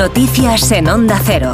Noticias en Onda Cero.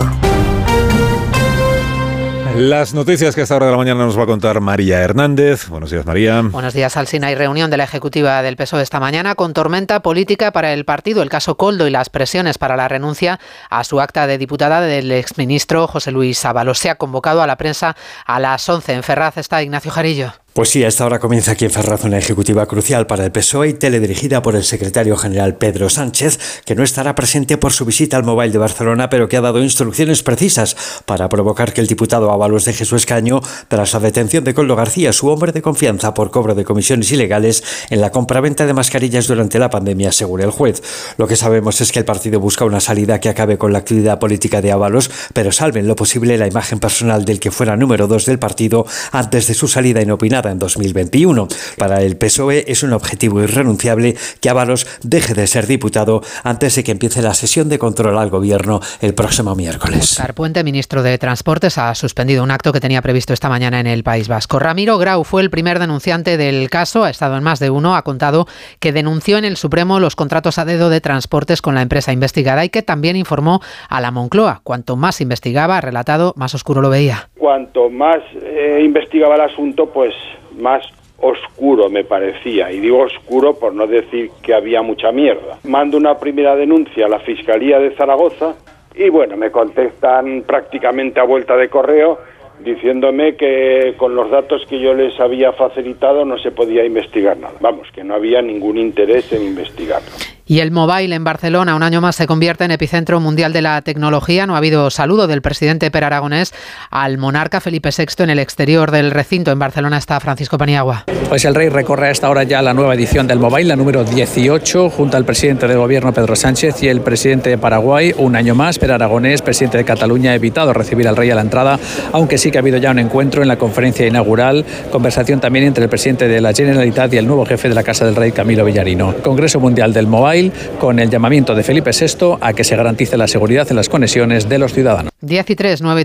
Las noticias que a esta hora de la mañana nos va a contar María Hernández. Buenos días, María. Buenos días, Alsina. Hay reunión de la Ejecutiva del PSOE esta mañana con tormenta política para el partido, el caso Coldo y las presiones para la renuncia a su acta de diputada del exministro José Luis Ábalos. Se ha convocado a la prensa a las 11. En Ferraz está Ignacio Jarillo. Pues sí, a esta hora comienza aquí en Ferraz una ejecutiva crucial para el PSOE y teledirigida por el secretario general Pedro Sánchez, que no estará presente por su visita al Mobile de Barcelona, pero que ha dado instrucciones precisas para provocar que el diputado Ábalos deje su escaño tras la detención de Coldo García, su hombre de confianza por cobro de comisiones ilegales en la compraventa de mascarillas durante la pandemia, según el juez. Lo que sabemos es que el partido busca una salida que acabe con la actividad política de Ábalos, pero salve en lo posible la imagen personal del que fuera número dos del partido antes de su salida inopinada en 2021. Para el PSOE es un objetivo irrenunciable que Ábalos deje de ser diputado antes de que empiece la sesión de control al gobierno el próximo miércoles. Oscar Puente, ministro de Transportes, ha suspendido un acto que tenía previsto esta mañana en el País Vasco. Ramiro Grau fue el primer denunciante del caso, ha estado en más de uno, ha contado que denunció en el Supremo los contratos a dedo de transportes con la empresa investigada y que también informó a la Moncloa. Cuanto más investigaba, ha relatado, más oscuro lo veía. Cuanto más eh, investigaba el asunto, pues más oscuro me parecía, y digo oscuro por no decir que había mucha mierda. Mando una primera denuncia a la Fiscalía de Zaragoza y bueno, me contestan prácticamente a vuelta de correo diciéndome que con los datos que yo les había facilitado no se podía investigar nada. Vamos, que no había ningún interés en investigarlo. Y el mobile en Barcelona un año más se convierte en epicentro mundial de la tecnología. No ha habido saludo del presidente Per Aragonés al monarca Felipe VI en el exterior del recinto. En Barcelona está Francisco Paniagua. Pues el rey recorre a esta hora ya la nueva edición del mobile, la número 18, junto al presidente del gobierno Pedro Sánchez y el presidente de Paraguay. Un año más, Per Aragonés, presidente de Cataluña, ha evitado recibir al rey a la entrada, aunque sí que ha habido ya un encuentro en la conferencia inaugural, conversación también entre el presidente de la Generalitat y el nuevo jefe de la Casa del Rey, Camilo Villarino. Congreso Mundial del Mobile con el llamamiento de Felipe VI a que se garantice la seguridad en las conexiones de los ciudadanos. 10 y 3, 9 y 3.